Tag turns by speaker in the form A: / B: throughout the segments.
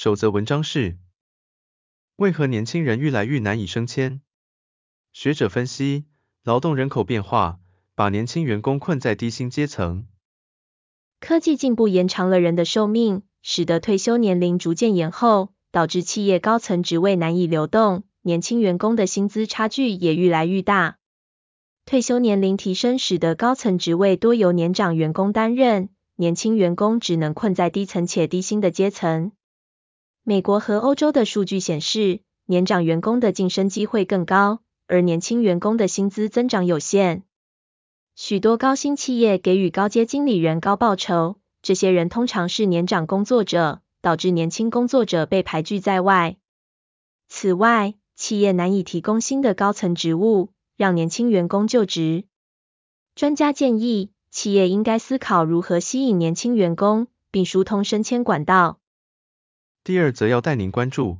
A: 首则文章是：为何年轻人愈来愈难以升迁？学者分析，劳动人口变化把年轻员工困在低薪阶层。
B: 科技进步延长了人的寿命，使得退休年龄逐渐延后，导致企业高层职位难以流动，年轻员工的薪资差距也愈来愈大。退休年龄提升，使得高层职位多由年长员工担任，年轻员工只能困在低层且低薪的阶层。美国和欧洲的数据显示，年长员工的晋升机会更高，而年轻员工的薪资增长有限。许多高新企业给予高阶经理人高报酬，这些人通常是年长工作者，导致年轻工作者被排拒在外。此外，企业难以提供新的高层职务。让年轻员工就职。专家建议，企业应该思考如何吸引年轻员工，并疏通升迁管道。
A: 第二则要带您关注，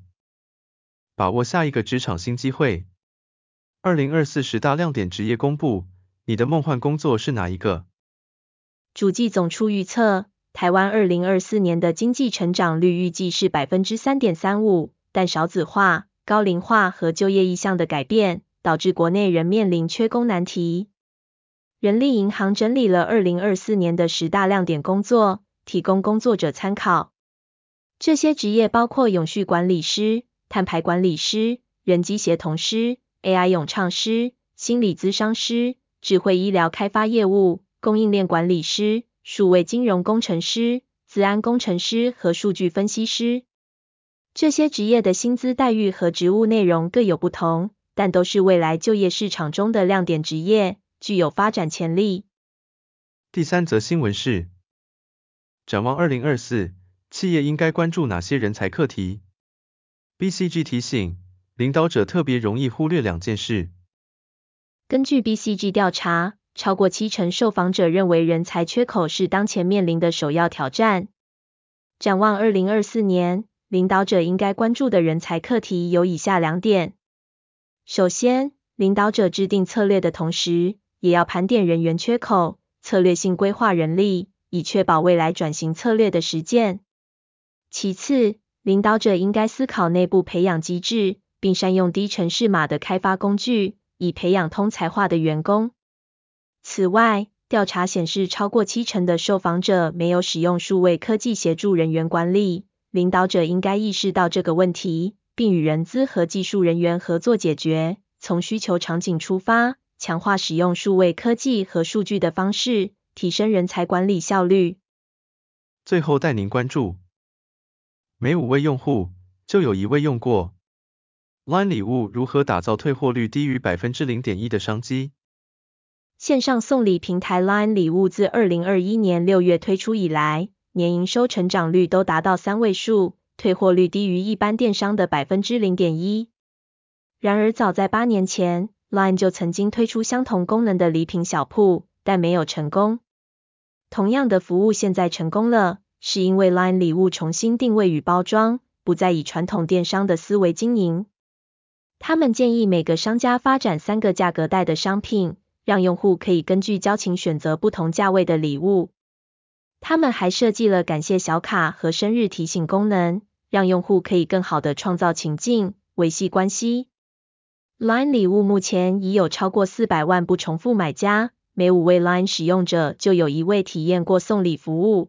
A: 把握下一个职场新机会。二零二四十大亮点职业公布，你的梦幻工作是哪一个？
B: 主计总处预测，台湾二零二四年的经济成长率预计是百分之三点三五，但少子化、高龄化和就业意向的改变。导致国内仍面临缺工难题。人力银行整理了二零二四年的十大亮点工作，提供工作者参考。这些职业包括永续管理师、碳排管理师、人机协同师、AI 咏唱师、心理咨商师、智慧医疗开发业务、供应链管理师、数位金融工程师、资安工程师和数据分析师。这些职业的薪资待遇和职务内容各有不同。但都是未来就业市场中的亮点职业，具有发展潜力。
A: 第三则新闻是，展望二零二四，企业应该关注哪些人才课题？BCG 提醒，领导者特别容易忽略两件事。
B: 根据 BCG 调查，超过七成受访者认为人才缺口是当前面临的首要挑战。展望二零二四年，领导者应该关注的人才课题有以下两点。首先，领导者制定策略的同时，也要盘点人员缺口，策略性规划人力，以确保未来转型策略的实践。其次，领导者应该思考内部培养机制，并善用低程式码的开发工具，以培养通才化的员工。此外，调查显示，超过七成的受访者没有使用数位科技协助人员管理，领导者应该意识到这个问题。并与人资和技术人员合作解决，从需求场景出发，强化使用数位科技和数据的方式，提升人才管理效率。
A: 最后带您关注，每五位用户就有一位用过 LINE 礼物，如何打造退货率低于百分之零点一的商机？
B: 线上送礼平台 LINE 礼物自二零二一年六月推出以来，年营收成长率都达到三位数。退货率低于一般电商的百分之零点一。然而，早在八年前，LINE 就曾经推出相同功能的礼品小铺，但没有成功。同样的服务现在成功了，是因为 LINE 礼物重新定位与包装，不再以传统电商的思维经营。他们建议每个商家发展三个价格带的商品，让用户可以根据交情选择不同价位的礼物。他们还设计了感谢小卡和生日提醒功能。让用户可以更好地创造情境，维系关系。LINE 礼物目前已有超过四百万不重复买家，每五位 LINE 使用者就有一位体验过送礼服务。